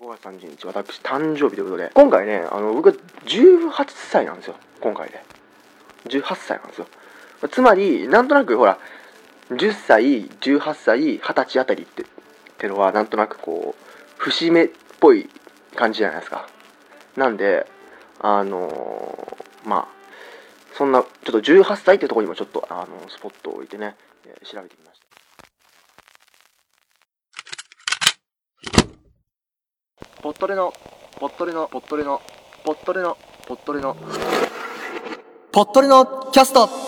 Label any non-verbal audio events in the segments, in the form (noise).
5月30日、私、誕生日ということで、今回ね、あの、僕は18歳なんですよ。今回で。18歳なんですよ。つまり、なんとなく、ほら、10歳、18歳、20歳あたりって、ってのは、なんとなくこう、節目っぽい感じじゃないですか。なんで、あのーまあ、そんな、ちょっと18歳ってとこにもちょっと、あのスポットを置いてね、調べてみました。ポットレの、ポットレの、ポットレの、ポットレの、ポットレの、ポットレのキャスト。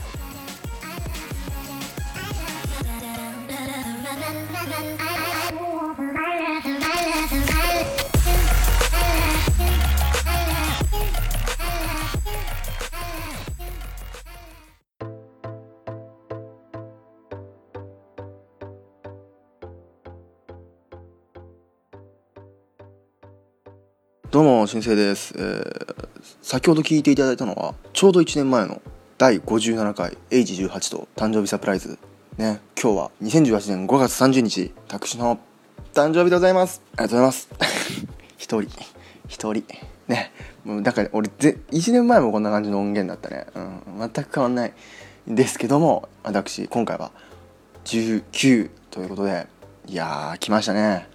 新生です、えー先ほど聞いていただいたのは、ちょうど1年前の第57回 H18 と誕生日サプライズ。ね、今日は2018年5月30日、私の誕生日でございます。ありがとうございます。(laughs) 一人、一人。ね、もうだから俺ぜ、1年前もこんな感じの音源だったね。うん、全く変わんないんですけども、私、今回は19ということで、いやー、来ましたね。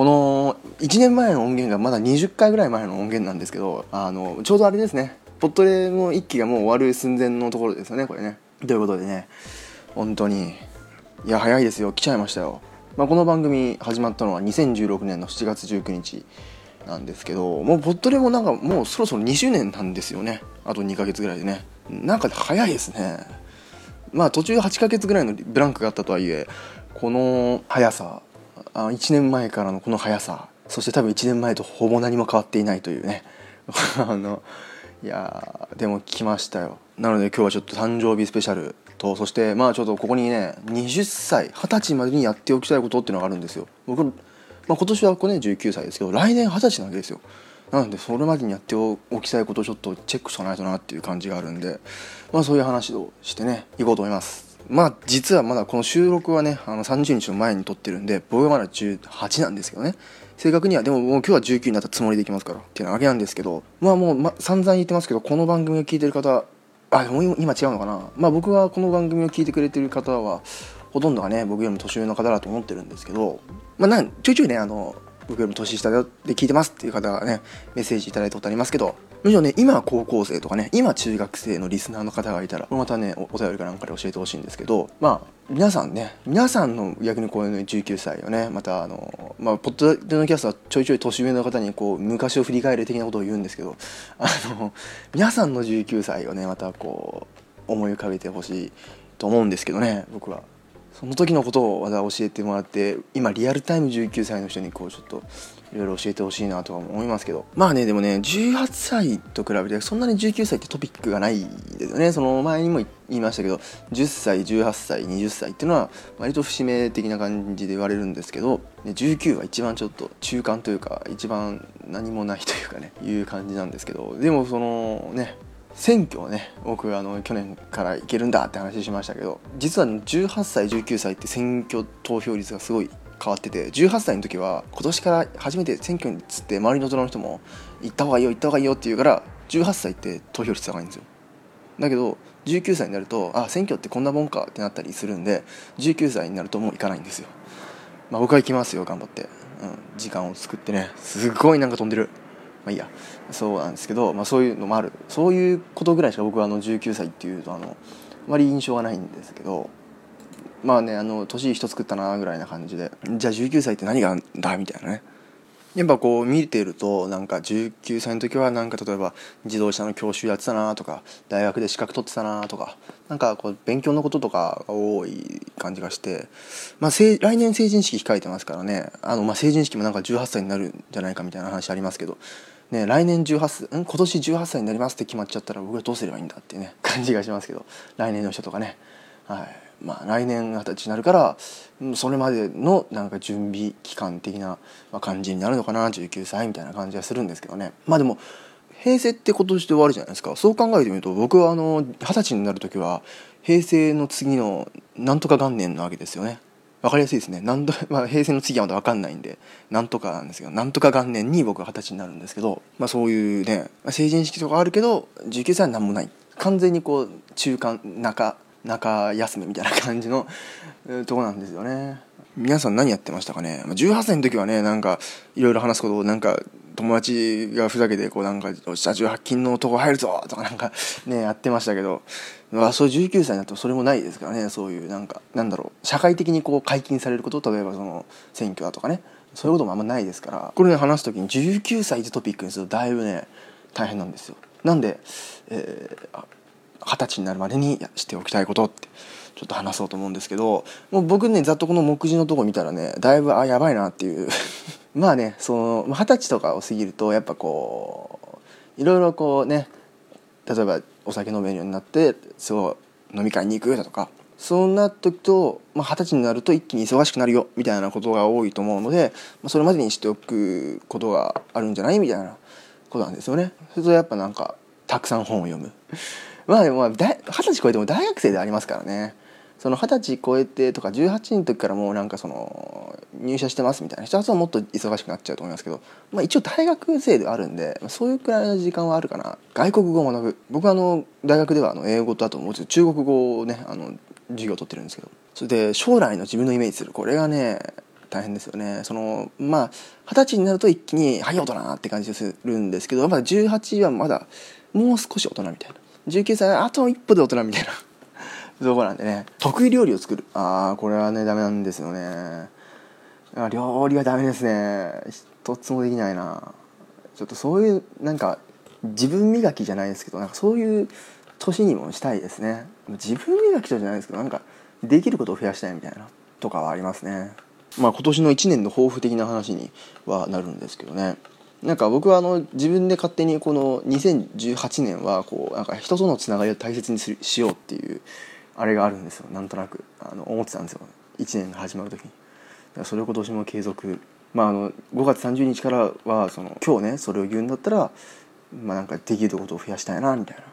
この1年前の音源がまだ20回ぐらい前の音源なんですけどあのちょうどあれですね。ポットレの1期がもう終わる寸前のところですよねこれね。ということでね本当にいや早いですよ。来ちゃいましたよ、まあ、この番組始まったのは2016年の7月19日なんですけどもうポットレもなんかもうそろそろ2周年なんですよね。あと2ヶ月ぐらいでね。なんか早いですね。まあ途中8ヶ月ぐらいのブランクがあったとはいえこの速さあ1年前からのこの速さそして多分1年前とほぼ何も変わっていないというね。(laughs) あのいやでも来ましたよ。なので今日はちょっと誕生日スペシャルとそしてまあちょっとここにね20歳20歳までにやっておきたいことっていうのがあるんですよ。僕、まあ、今年はこれね19歳ですけど来年20歳なわけですよ。なのでそれまでにやっておきたいことをちょっとチェックしかないとなっていう感じがあるんでまあそういう話をしてねいこうと思います。まあ実はまだこの収録はねあの30日の前に撮ってるんで僕はまだ18なんですけどね。正確にはでももう今日は19になったつもりでいきますからっていうわけなんですけどまあもう、ま、散々言ってますけどこの番組を聞いてる方あでも今今違うのかな。まあ僕はこの番組を聞いてくれてる方はほとんどがね僕よりも年上の方だと思ってるんですけどまあなんちょいちょいねあの僕よりも年下で聞いてますっていう方がねメッセージいただいたことありますけどむしろね今高校生とかね今中学生のリスナーの方がいたらまたねお便りかなんかで教えてほしいんですけどまあ皆さんね皆さんの逆にこういう、ね、19歳をねまたあのまあポッドのキャストはちょいちょい年上の方にこう昔を振り返る的なことを言うんですけどあの皆さんの19歳をねまたこう思い浮かべてほしいと思うんですけどね僕は。その時のことをまた教えてもらって今リアルタイム19歳の人にこうちょっといろいろ教えてほしいなとは思いますけど。まあねでもね18歳と比べてそんなに19歳ってトピックがないですよねその前にも言いましたけど10歳18歳20歳っていうのは割と節目的な感じで言われるんですけど19は一番ちょっと中間というか一番何もないというかねいう感じなんですけど。でもそのね選挙をね僕あの去年からいけるんだって話しましたけど実は18歳19歳って選挙投票率がすごい変わってて18歳の時は今年から初めて選挙につって周りの大人の人も行った方がいいよ行った方がいいよって言うから18歳って投票率高いんですよ。だけど19歳になるとあ選挙ってこんなもんかってなったりするんで19歳になるともう行かないんですよ。まあ僕は行きますよ頑張って、うん、時間を作ってねすごいなんか飛んでる。まあいいや。そうなんですけど、まあ、そういうのもある。そういうことぐらいしか僕はあの19歳っていうとあのあまり印象がないんですけどまあねあの年一つ食ったなぐらいな感じでじゃあ19歳って何があんだみたいなね。やっぱこう見てるとなんか19歳の時はなんか例えば自動車の教習やってたなとか大学で資格取ってたなとかなんかこう勉強のこととかが多い感じがして、まあ、来年成人式控えてますからね。あのまあ成人式もなんか18歳になるんじゃないかみたいな話ありますけど。ね、来年18歳ん？今年18歳になりますって決まっちゃったら僕はどうすればいいんだっていうね (laughs) 感じがしますけど。来年の人とかね、はい。まあ、来年二十歳になるからそれまでのなんか準備期間的な感じになるのかな19歳みたいな感じがするんですけどね。まあでも平成って今年で終わるじゃないですか。そう考えてみると僕はあの二十歳になる時は平成の次のなんとか元年なわけですよね。分かりやすいですね。なんと、まあ、平成の次はまだ分かんないんでなんとかなんですけどなんとか元年に僕は二十歳になるんですけど、まあ、そういうね、成人式とかあるけど19歳は何もない。完全にこう中間中中休みみたいな感じのとこなんですよね。皆さん何やってましたかね？18歳の時はねなんかいろいろ話すことをなんか友達がふざけてこうなんか「社長18金の男入るぞ!」とかなんかねやってましたけど、まあ、そう19歳になってもそれもないですからねそういうなんかなんだろう。社会的にこう解禁されること例えばその選挙だとかね。そういうこともあんまないですから。これね話す時に19歳ってトピックにするとだいぶね大変なんですよ。なんで、えー、二十歳になるまでにしておきたいことって。ちょっと話そうと思うんですけどもう僕ねざっとこの目次のとこ見たらねだいぶあやばいなっていう (laughs) まあねその二十歳とかを過ぎるとやっぱこういろいろこうね例えばお酒飲めるようになってそう飲み会に行くだとかそんな時と二十、まあ、歳になると一気に忙しくなるよみたいなことが多いと思うので、まあ、それまでにしておくことがあるんじゃないみたいなことなんですよね。それとやっぱなんかたくさん本を読む。(laughs) まあでも二十歳超えても大学生でありますからね。その二十歳超えてとか18の時からもうなんかその入社してますみたいな人はもっと忙しくなっちゃうと思いますけど、まあ、一応大学生ではあるんで、そういうくらいの時間はあるかな。外国語を学ぶ僕はあの大学ではあの英語とあともうちょっと中国語をねあの授業を取ってるんですけど。それで将来の自分のイメージする。これがね大変ですよね。そのまあ二十歳になると一気に「はい大人」って感じがするんですけどまだ18はまだもう少し大人みたいな。19歳はあと一歩で大人みたいな。とこなんでね。得意料理を作る。ああこれはねダメなんですよね。料理はダメですね。一つもできないな。ちょっとそういうなんか自分磨きじゃないですけどなんかそういう年にもしたいですね。自分磨きとじゃないですけどなんかできることを増やしたいみたいなとかはありますね。まあ今年の1年の抱負的な話にはなるんですけどね。なんか僕はあの自分で勝手にこの2018年はこうなんか人とのつながりを大切にしようっていうあれがあるんですよ。なんとなく。あの思ってたんですよ。1年が始まる時に。それを今年も継続。まああの5月30日からはその今日ねそれを言うんだったらまあなんかできることを増やしたいなみたいなこ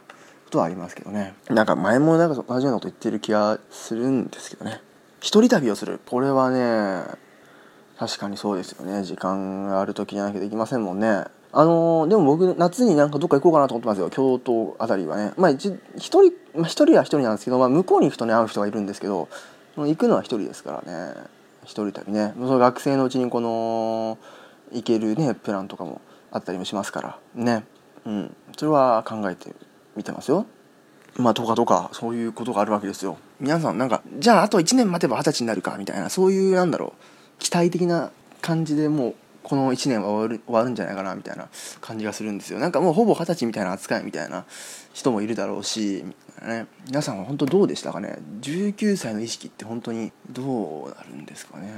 とはありますけどね。なんか前もなんか同じようなこと言ってる気がするんですけどね。一人旅をする。これはね確かにそうですよね。時間がある時じゃなきゃできませんもんね。あのー、でも僕夏になんかどっか行こうかなと思ってますよ。京都あたりはね。まあ一人まあ、人は一人なんですけど、まあ、向こうに行くとね会う人がいるんですけど行くのは一人ですからね。一人旅ね。その学生のうちにこの行けるねプランとかもあったりもしますから。ね。うん。それは考えてみてますよ。まあとかとかそういうことがあるわけですよ。皆さんなんかじゃああと1年待てば二十歳になるかみたいなそういうなんだろう期待的な感じでもうこの1年は終わる終わるんじゃないかなみたいな感じがするんですよ。なんかもうほぼ二十歳みたいな扱いみたいな人もいるだろうし、ね、皆さんは本当どうでしたかね？19歳の意識って本当にどうなるんですかね？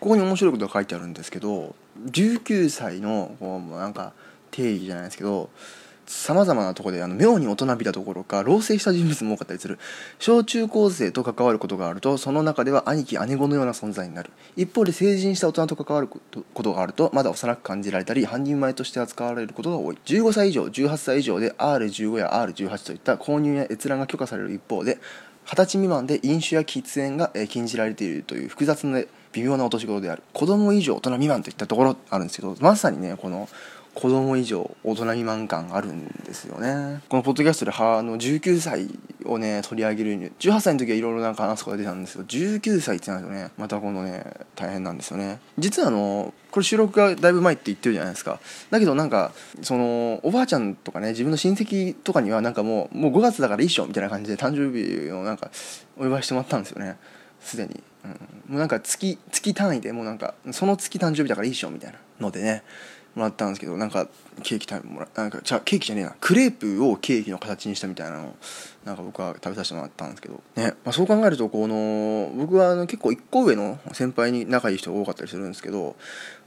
ここに面白いことが書いてあるんですけど19歳のこうなんか定義じゃないですけどさまざまなところであの妙に大人びたところか老成した人物も多かったりする。小中高生と関わることがあるとその中では兄貴姉子のような存在になる一方で成人した大人と関わることがあるとまだ幼く感じられたり半人前として扱われることが多い。15歳以上18歳以上で R15 や R18 といった購入や閲覧が許可される一方で20歳未満で飲酒や喫煙が禁じられているという複雑な微妙な落とし事である。子供以上大人未満といったところあるんですけどまさにねこの子供以上大人未満感あるんですよね。このポッドキャストであの19歳をね取り上げるに18歳の時はいろいろなんか話すことが出たんですけど19歳ってなるとね。またこのね大変なんですよね。実はあのこれ収録がだいぶ前って言ってるじゃないですか。だけどなんかそのおばあちゃんとかね自分の親戚とかにはなんかもうもう5月だからいいっしょみたいな感じで誕生日をなんかお祝いしてもらったんですよね。すでに。うん、もうなんか月月単位でもうなんかその月誕生日だからいいっしょみたいなのでね。もらったんですけどなんかケーキ食べもらなんかじゃケーキじゃねえな。クレープをケーキの形にしたみたいなのをなんか僕は食べさせてもらったんですけど。ね、まあ、そう考えるとこの僕はあの結構1個上の先輩に仲いい人が多かったりするんですけど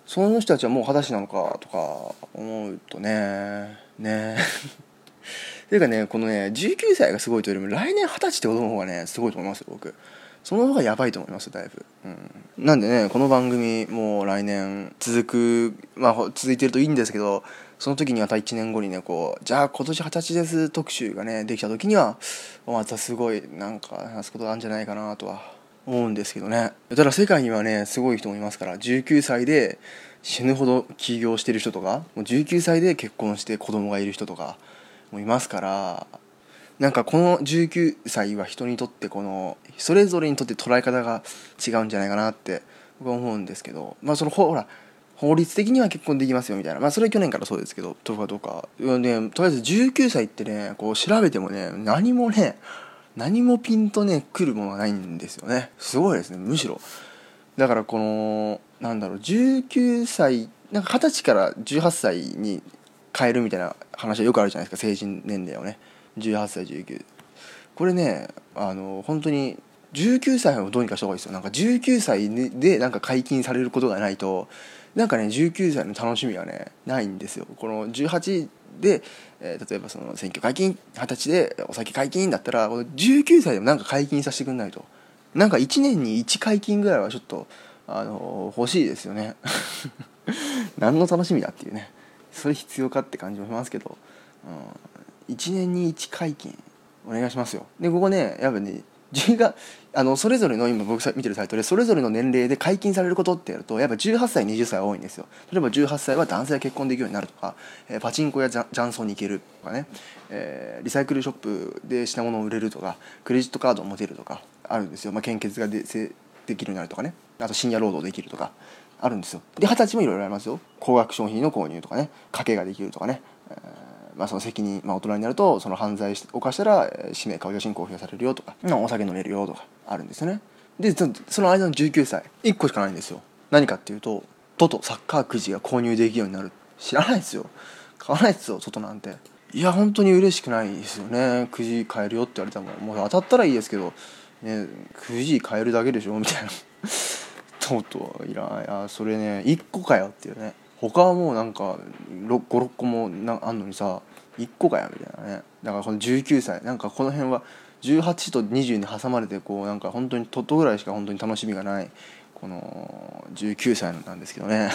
その人たちはもう二十歳なのかとか思うとねね。(laughs) ていうかねこのね19歳がすごいというよりも来年二十歳ってことの方がねすごいと思いますよ僕。その方がやばいと思いますだいぶ、うん、なんでねこの番組もう来年続くまあ続いてるといいんですけどその時にまた1年後にねこうじゃあ今年二十歳です特集がねできた時にはまたすごいなんか話すことあるんじゃないかなとは思うんですけどね。ただ世界にはねすごい人もいますから19歳で死ぬほど起業してる人とかもう19歳で結婚して子供がいる人とかもいますからなんかこの19歳は人にとってこのそれぞれにとって捉え方が違うんじゃないかなって僕は思うんですけどまあそのほら法律的には結婚できますよ。みたいなまあそれは去年からそうですけどとかとか。ねとりあえず19歳ってねこう調べてもね何もね何もピンとね来るものがないんですよね。すごいですね。むしろ。だからこのなんだろう19歳なんか二十歳から18歳に変えるみたいな話はよくあるじゃないですか。成人年齢をね。18歳19これねあの本当に19歳をどうにかした方がいいですよ。なんか19歳でなんか解禁されることがないとなんかね19歳の楽しみはねないんですよ。この18で、えー、例えばその選挙解禁二十歳でお酒解禁だったらこの19歳でもなんか解禁させてくんないと。なんか1年に1解禁ぐらいはちょっとあの欲しいですよね。(laughs) 何の楽しみだっていうね。それ必要かって感じもしますけど、うん、1年に1解禁お願いしますよ。でここねやっぱね10があのそれぞれの今僕見てるサイトでそれぞれの年齢で解禁されることってやるとやっぱ18歳20歳多いんですよ。例えば18歳は男性が結婚できるようになるとか、えー、パチンコやジャンソンに行けるとかね、えー、リサイクルショップで品物を売れるとかクレジットカードを持てるとかあるんですよ、まあ、献血がでできるようになるとかね。あと深夜労働できるとかあるんですよ。で二十歳もいろいろありますよ。高額商品の購入とかね賭けができるとかね、えーまあ、その責任、まあ、大人になるとその犯罪を犯したら氏名顔写真公表されるよとか、まあ、お酒飲めるよとかあるんですよね。でその間の19歳1個しかないんですよ。何かっていうとトトサッカーくじが購入できるようになる。知らないですよ。買わないですよトトなんて。いや本当に嬉しくないですよね。くじ買えるよって言われたらもう当たったらいいですけど、ね、くじ買えるだけでしょみたいな。トトいらないあそれね1個かよっていうね他はもうなんか56個もなあんのにさ1個かよみたいなね。だからこの19歳なんかこの辺は18と20に挟まれてこうなんか本当にトットぐらいしか本当に楽しみがないこの19歳なんですけどね。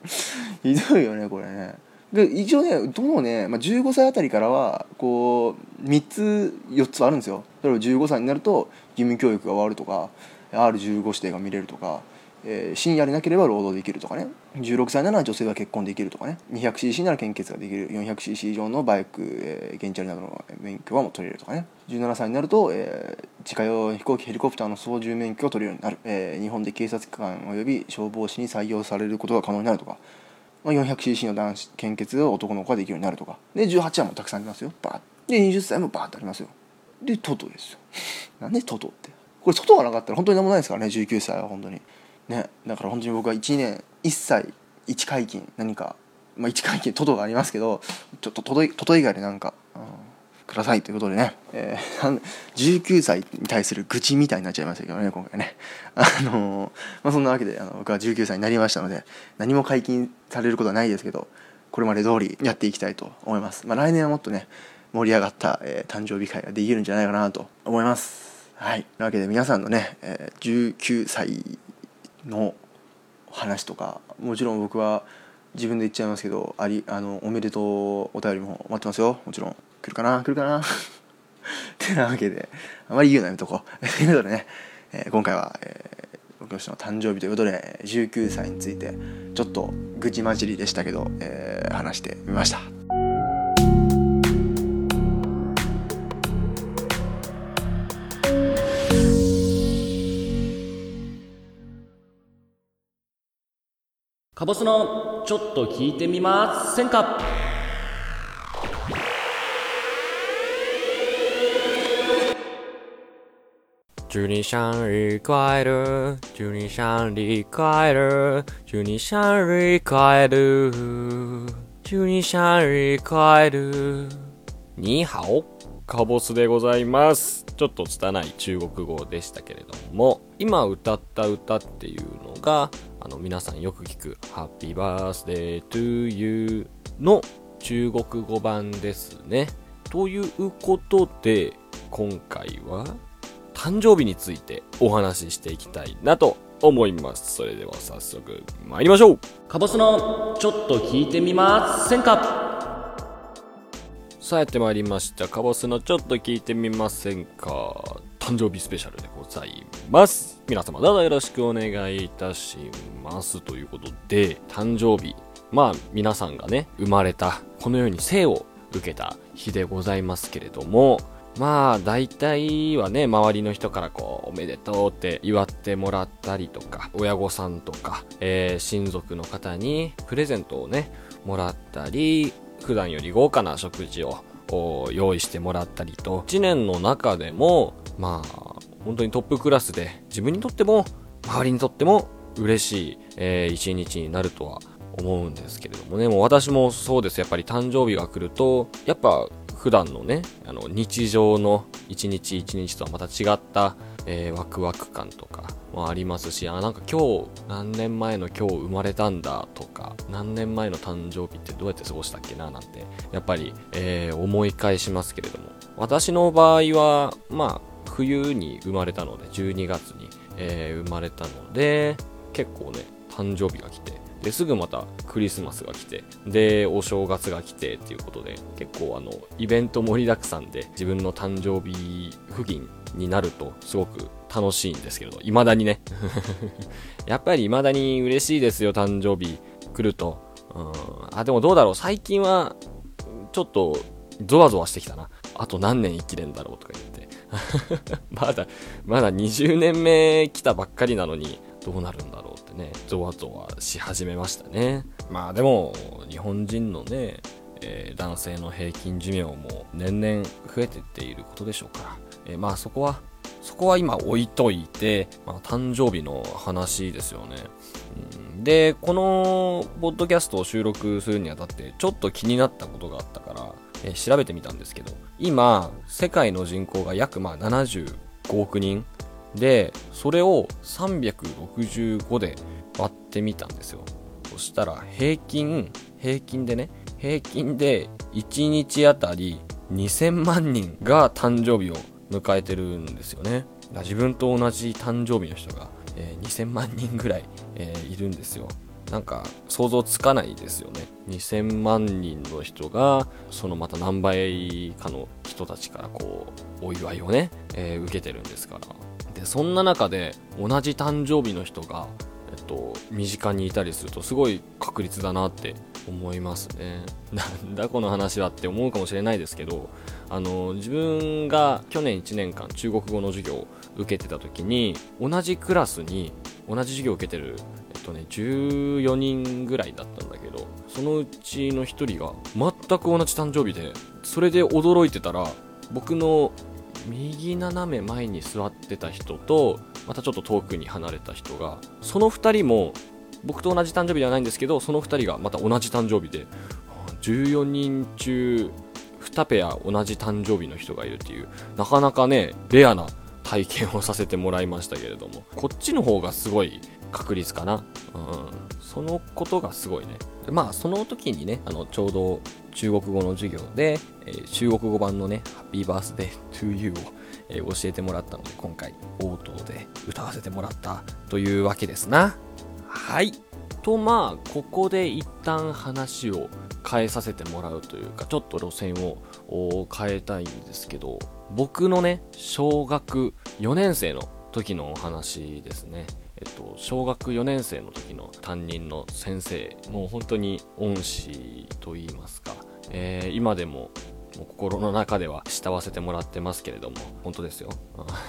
(laughs) ひどいよねこれね。で一応ねどのね、まあ、15歳あたりからはこう3つ4つあるんですよ。例えば15歳になると義務教育が終わるとか R15 指定が見れるとかえー、深夜でなければ労働できるとかね。16歳なら女性は結婚できるとかね。200cc なら献血ができる。400cc 以上のバイク、えー、原チャリなどの免許はもう取れるとかね。17歳になると、えー、自家用飛行機ヘリコプターの操縦免許を取れるようになる、えー、日本で警察官及び消防士に採用されることが可能になるとか、まあ、400cc の男子献血を男の子ができるようになるとか。で18はもうたくさんありますよ。バーで20歳もバーッとありますよ。でトトですよ。なんでトトって。これ外がなかったら本当に何もないですからね。19歳は本当に。ねだから本当に僕は1年1歳1解禁何か、まあ、1解禁トドがありますけどちょっとトドトド以外で何か、うん、くださいということでね、えー、19歳に対する愚痴みたいになっちゃいましたけどね今回ね。(laughs) あのー、まあ、そんなわけであの僕は19歳になりましたので何も解禁されることはないですけどこれまで通りやっていきたいと思います、まあ、来年はもっとね盛り上がった、えー、誕生日会ができるんじゃないかなと思います。はい。というわけで皆さんのね、えー、19歳の話とかもちろん僕は自分で言っちゃいますけどありあのおめでとうお便りも待ってますよ。もちろん。来るかな？来るかな？(laughs) ってなわけであまり言うのやめとこう。(laughs) ということでね、えー、今回は、えー、僕の人の誕生日ということで19歳についてちょっと愚痴混じりでしたけど、えー、話してみました。カボスのちょっと聞いてみませんか？祝你生日快乐，祝你生日快乐，祝你生日快乐，祝你生日快乐。你好、カボスでございます。ちょっと拙い中国語でしたけれども、今歌った歌っていうのが、あの皆さんよく聞く Happy Birthday to You の中国語版ですね。ということで、今回は誕生日についてお話ししていきたいなと思います。それでは早速参りましょうカボスのちょっと聞いてみませんか？さあやってまいりました。カボスのちょっと聞いてみませんか誕生日スペシャルでございます。皆様どうぞよろしくお願いいたします。ということで、誕生日。まあ皆さんがね、生まれた、このように生を受けた日でございますけれども、まあ大体はね、周りの人からこう、おめでとうって祝ってもらったりとか、親御さんとか、えー親族の方にプレゼントをね、もらったり、普段より豪華な食事を用意してもらったりと、1年の中でも、まあ、本当にトップクラスで、自分にとっても、周りにとっても嬉しい、えー一日になるとは思うんですけれどもね、もう私もそうです。やっぱり誕生日が来ると、やっぱ普段のね、あの、日常の一日一日とはまた違った、えーワクワク感とかもありますし、あ、なんか今日、何年前の今日生まれたんだとか、何年前の誕生日ってどうやって過ごしたっけななんて、やっぱり、えー思い返しますけれども。私の場合は、まあ、冬に生まれたので、12月に、えー生まれたので、結構ね、誕生日が来て、で、すぐまたクリスマスが来て、で、お正月が来てっていうことで、結構あの、イベント盛りだくさんで、自分の誕生日付近になると、すごく楽しいんですけれど、未だにね。(laughs) やっぱり未だに嬉しいですよ、誕生日来ると。うん。あ、でもどうだろう、最近は、ちょっと、ゾワゾワしてきたな。あと何年生きれんだろうとか言って。(laughs) まだ、まだ20年目来たばっかりなのに、どうなるんだろうってね、ゾワゾワし始めましたね。まあでも、日本人のね、えー男性の平均寿命も年々増えてっていることでしょうから、えーまあそこは、そこは今置いといて、まあ誕生日の話ですよね。で、このポッドキャストを収録するにあたって、ちょっと気になったことがあったから、えー調べてみたんですけど、今、世界の人口が約まあ75億人で、それを365で割ってみたんですよ。そしたら平均、平均でね、平均で1日あたり2000万人が誕生日を迎えてるんですよね。自分と同じ誕生日の人が、えー2000万人ぐらい、えーいるんですよ。なんか想像つかないですよね。2000万人の人が、そのまた何倍かの人たちからこう、お祝いをね、えー受けてるんですから。で、そんな中で同じ誕生日の人が、えっと、身近にいたりするとすごい確率だなって思いますね。(laughs) なんだこの話はって思うかもしれないですけど、あの、自分が去年1年間中国語の授業を受けてた時に、同じクラスに同じ授業を受けてる、えっとね、14人ぐらいだったんだけど、そのうちの1人が全く同じ誕生日で、それで驚いてたら、僕の右斜め前に座ってた人とまたちょっと遠くに離れた人がその2人も僕と同じ誕生日ではないんですけどその2人がまた同じ誕生日で14人中2ペア同じ誕生日の人がいるっていうなかなかねレアな体験をさせてもらいましたけれども。こっちの方がすごい確率かな、うん、そのことがすごいね。まあその時にねあのちょうど中国語の授業で、えー中国語版のね「Happy Birthday to You を」えー教えてもらったので今回応答で歌わせてもらったというわけですな。はい。とまあここで一旦話を変えさせてもらうというかちょっと路線を変えたいんですけど。僕のね小学4年生の時のお話ですねえっと、小学4年生の時の担任の先生、もう本当に恩師と言いますか、えー今でもも心の中では慕わせてもらってますけれども、本当ですよ。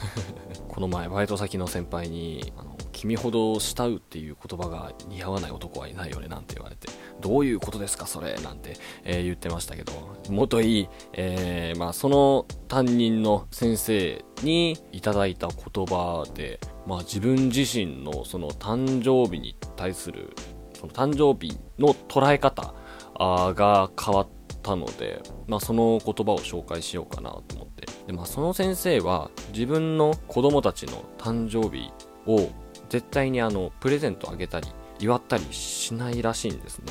(laughs) この前、バイト先の先輩に、あの、君ほど慕うっていう言葉が似合わない男はいないよねなんて言われてどういうことですかそれなんて、えー、言ってましたけどもといい、えー、まあ、その担任の先生にいただいた言葉で、まあ、自分自身のその誕生日に対するその誕生日の捉え方が変わったので、まあ、その言葉を紹介しようかなと思って。で、まあ、その先生は自分の子供たちの誕生日を絶対にあのプレゼントあげたり祝ったりしないらしいんですね。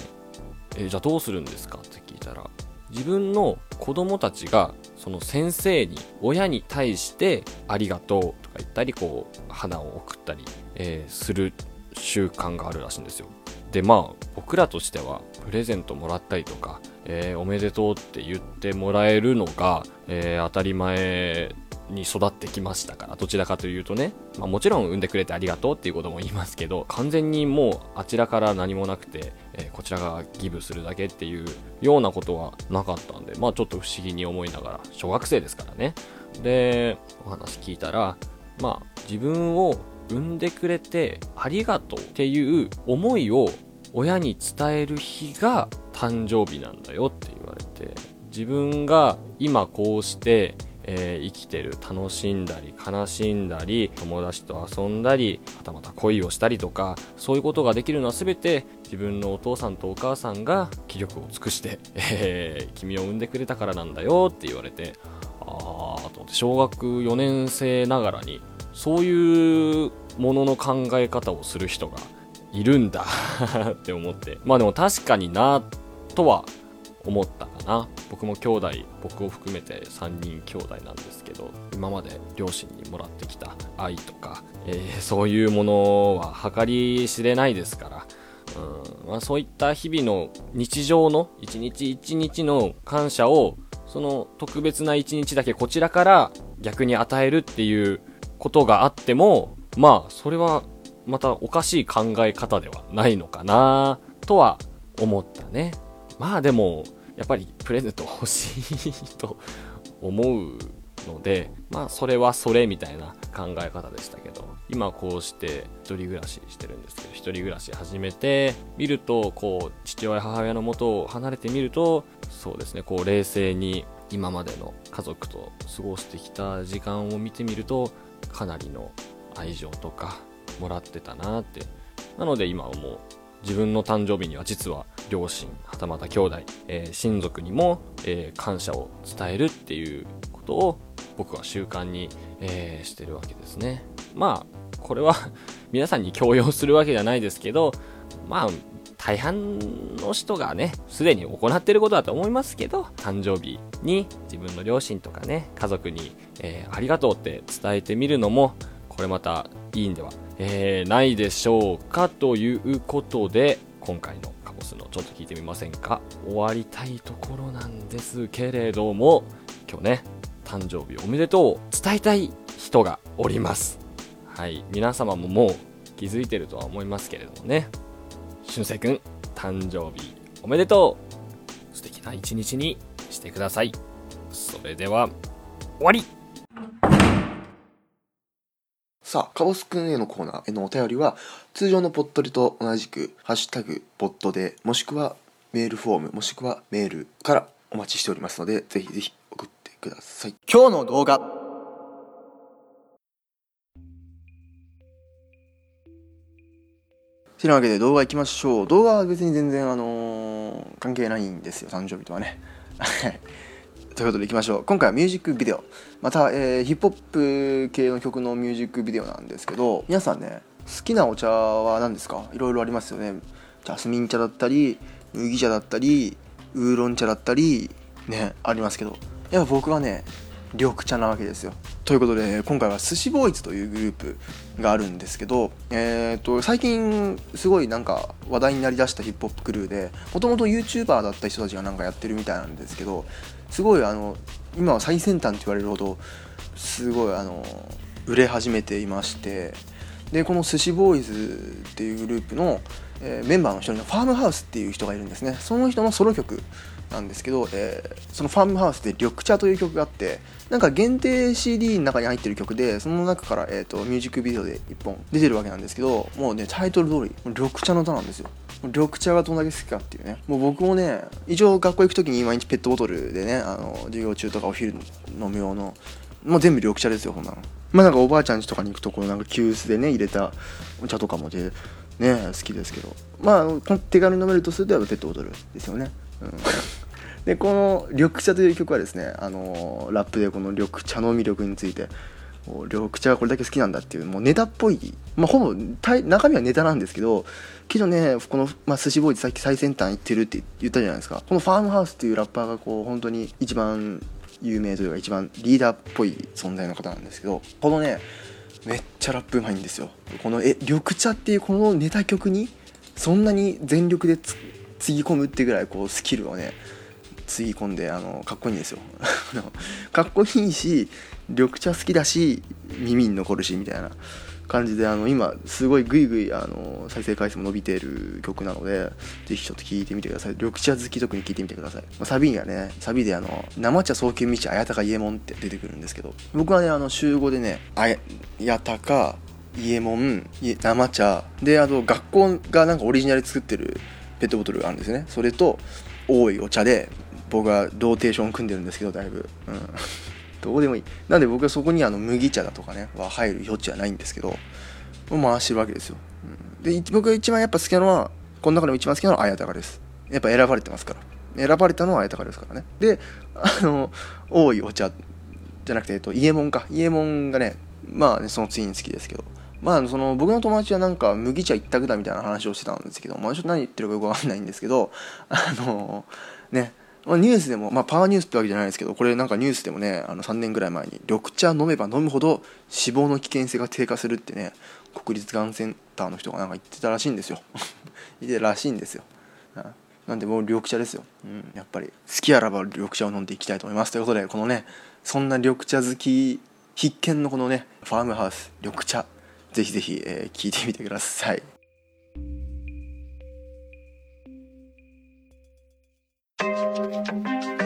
えじゃあどうするんですかって聞いたら自分の子供たちがその先生に親に対してありがとうとか言ったりこう花を送ったり、えー、する習慣があるらしいんですよ。でまあ僕らとしてはプレゼントもらったりとか、えー、おめでとうって言ってもらえるのが、えー、当たり前に育ってきましたからどちらかというとね、まあ、もちろん産んでくれてありがとうっていうことも言いますけど完全にもうあちらから何もなくて、えー、こちらがギブするだけっていうようなことはなかったんでまあちょっと不思議に思いながら小学生ですからね。でお話聞いたらまあ自分を産んでくれてありがとうっていう思いを親に伝える日が誕生日なんだよって言われて自分が今こうしてえー、生きてる楽しんだり悲しんだり友達と遊んだりはたまた恋をしたりとかそういうことができるのは全て自分のお父さんとお母さんが気力を尽くして、(laughs) えー、君を産んでくれたからなんだよって言われてああと思って小学4年生ながらにそういうものの考え方をする人がいるんだ (laughs) って思って。まあでも確かになとは思った。な。僕も兄弟僕を含めて3人兄弟なんですけど今まで両親にもらってきた愛とか、えー、そういうものは計り知れないですからうんまあ、そういった日々の日常の一日一日の感謝をその特別な一日だけこちらから逆に与えるっていうことがあってもまあそれはまたおかしい考え方ではないのかなとは思ったね。まあでもやっぱりプレゼント欲しいと思うので (laughs) まあそれはそれみたいな考え方でしたけど今こうして一人暮らししてるんですけど一人暮らし始めてみるとこう父親母親のもとを離れてみるとそうですねこう冷静に今までの家族と過ごしてきた時間を見てみるとかなりの愛情とかもらってたなって。なので今はもう自分の誕生日には実は両親はたまた兄弟、えー、親族にも、えー、感謝を伝えるっていうことを僕は習慣に、えー、してるわけですね。まあこれは (laughs) 皆さんに強要するわけじゃないですけどまあ大半の人がねすでに行ってることだと思いますけど誕生日に自分の両親とかね家族に、えー、ありがとうって伝えてみるのもこれまたいいんではえー、ないでしょうかということで今回のカボスのちょっと聞いてみませんか？終わりたいところなんですけれども今日ね誕生日おめでとう伝えたい人がおります。はい。皆様ももう気づいてるとは思いますけれどもね。俊く君誕生日おめでとう。素敵な一日にしてください。それでは終わり。さあ、カボスくんへのコーナーへのお便りは、通常のポットリと同じく、ハッシュタグ、ポットで、もしくはメールフォーム、もしくはメールからお待ちしておりますので、ぜひぜひ送ってください。今日の動画てなわけで動画いきましょう。動画は別に全然あのー、関係ないんですよ、誕生日とはね。ということでいきましょう。今回はミュージックビデオ。また、えー、ヒップホップ系の曲のミュージックビデオなんですけど皆さんね好きなお茶は何ですか？いろいろありますよね。ジャスミン茶だったり麦茶だったりウーロン茶だったりねありますけど。やっぱ僕はね緑茶なわけですよ。ということで今回は寿司ボーイズというグループがあるんですけど、えーと、最近すごいなんか話題になりだしたヒップホップクルーでもともと YouTuber だった人たちがなんかやってるみたいなんですけどすごいあの今は最先端って言われるほどすごいあの売れ始めていましてでこの寿司ボーイズっていうグループの、えー、メンバーの一人のファームハウスっていう人がいるんですね。その人のソロ曲なんですけど、えーそのファームハウスで「緑茶」という曲があってなんか限定 CD の中に入ってる曲でその中から、えー、とミュージックビデオで1本出てるわけなんですけどもうねタイトル通り緑茶の歌なんですよ。緑茶がどんだけ好きかっていうね。もう僕もね一応学校行く時に毎日ペットボトルでねあの授業中とかお昼飲む用のもう全部緑茶ですよこんなの。まあなんかおばあちゃん家とかに行くとこのなんか急須でね入れたお茶とかもでね好きですけど。まあ手軽に飲めるとするとやっぱペットボトルですよね、うん、(laughs) でこの「緑茶」という曲はですねあのラップでこの緑茶の魅力について緑茶がこれだけ好きなんだっていうもうネタっぽい、まあ、ほぼ中身はネタなんですけどけどねこの、まあ、寿司ボーイズさっき最先端行ってるって言ったじゃないですか。このファームハウスっていうラッパーがこう本当に一番有名というか一番リーダーっぽい存在の方なんですけどこのねめっちゃラップうまいんですよ。このえ緑茶っていうこのネタ曲にそんなに全力でつつぎ込むってぐらいこうスキルをねつぎ込んであのかっこいいんですよ。(laughs) かっこいいし緑茶好きだし耳に残るしみたいな。感じであの今すごいグイグイあの再生回数も伸びてる曲なのでぜひちょっと聴いてみてください。緑茶好き特に聴いてみてください、まあサビにはねサビであの「生茶早急道綾鷹伊右衛門」って出てくるんですけど僕はねあの週5でね綾鷹伊右衛門生茶であと学校がなんかオリジナルで作ってるペットボトルがあるんですね。それと多いお茶で僕はローテーション組んでるんですけどだいぶ、うん、どうでもいい。なんで僕はそこにあの麦茶だとかねは入る余地はないんですけど回してるわけですよ、うん、で僕が一番やっぱ好きなのはこの中でも一番好きなのは綾鷹です。やっぱ選ばれてますから。選ばれたのは綾鷹ですからね。であの多いお茶じゃなくて、えっと、伊右衛門か。伊右衛門がねまあねその次に好きですけど。まあその僕の友達はなんか麦茶一択だみたいな話をしてたんですけど、まあ、ちょっと何言ってるかよくわかんないんですけどあのねまあ、ニュースでも、まあ、パワーニュースってわけじゃないですけどこれなんかニュースでもねあの3年ぐらい前に緑茶飲めば飲むほど死亡の危険性が低下するってね国立がんセンターの人がなんか言ってたらしいんですよ。(laughs) 言ってたらしいんですよ。なんでもう緑茶ですよ、うん、やっぱり好きあらば緑茶を飲んでいきたいと思いますということでこのねそんな緑茶好き必見のこのねファームハウス緑茶ぜひぜひ、えー、聞いてみてください。Thank you.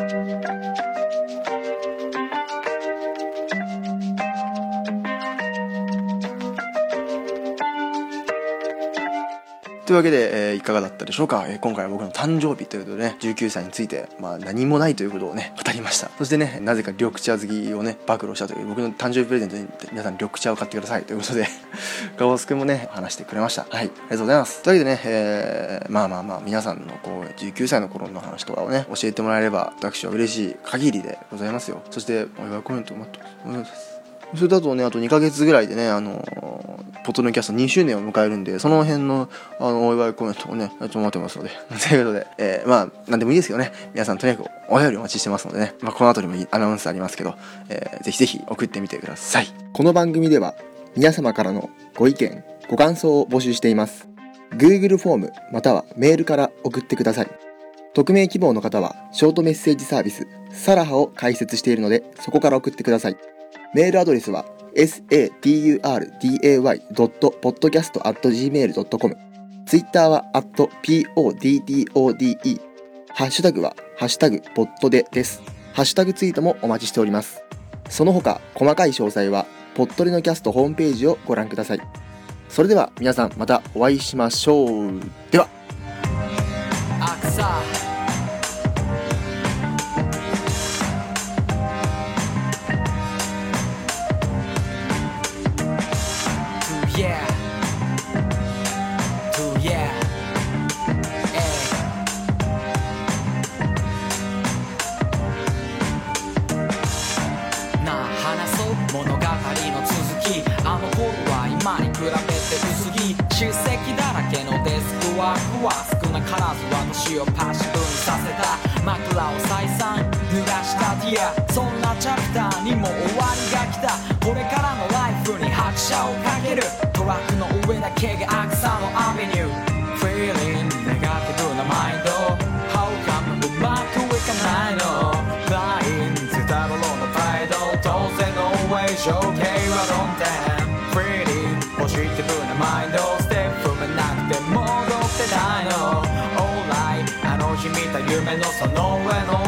というわけで、えーいかがだったでしょうか、えー今回は僕の誕生日ということでね19歳について、まあ、何もないということをね語りました。そしてねなぜか緑茶好きをね暴露したという僕の誕生日プレゼントに皆さん緑茶を買ってください。ということで (laughs) ガオス君もね話してくれました。はいありがとうございます。というわけでね、えーまあまあまあ皆さんのこう19歳の頃の話とかをね教えてもらえれば私は嬉しい限りでございますよ。そしてお祝いコメント待ってお願います。それだとね、あと2ヶ月ぐらいでね、あのーポッドのキャスト2周年を迎えるんで、その辺の、あの、お祝いコメントをね、やってもらってますので。(laughs) ということで、えーまあ、なんでもいいですけどね、皆さんとにかくお便りお待ちしてますのでね、まあ、この後にもアナウンスありますけど、えーぜひぜひ送ってみてください。この番組では、皆様からのご意見、ご感想を募集しています。Google フォーム、またはメールから送ってください。匿名希望の方は、ショートメッセージサービス、サラハを開設しているので、そこから送ってください。メールアドレスは saturday.podcast.gmail.com ツイッターは @poddode ハッシュタグはハッシュタグポッドでです。ハッシュタグツイートもお待ちしております。その他細かい詳細はポッドレのキャストホームページをご覧ください。それでは皆さんまたお会いしましょう。では。ず私をパッシブにさせた。枕を再三濡らした。ディアそんなチャプターにも終わりが来た。これからのライフに拍車をかける。トラックの上だけが草のアベニュー。Feeling ネガティブなマインド How come うまくいかないの？Flying ズタボロのプライド当然の way 象形夢のその上の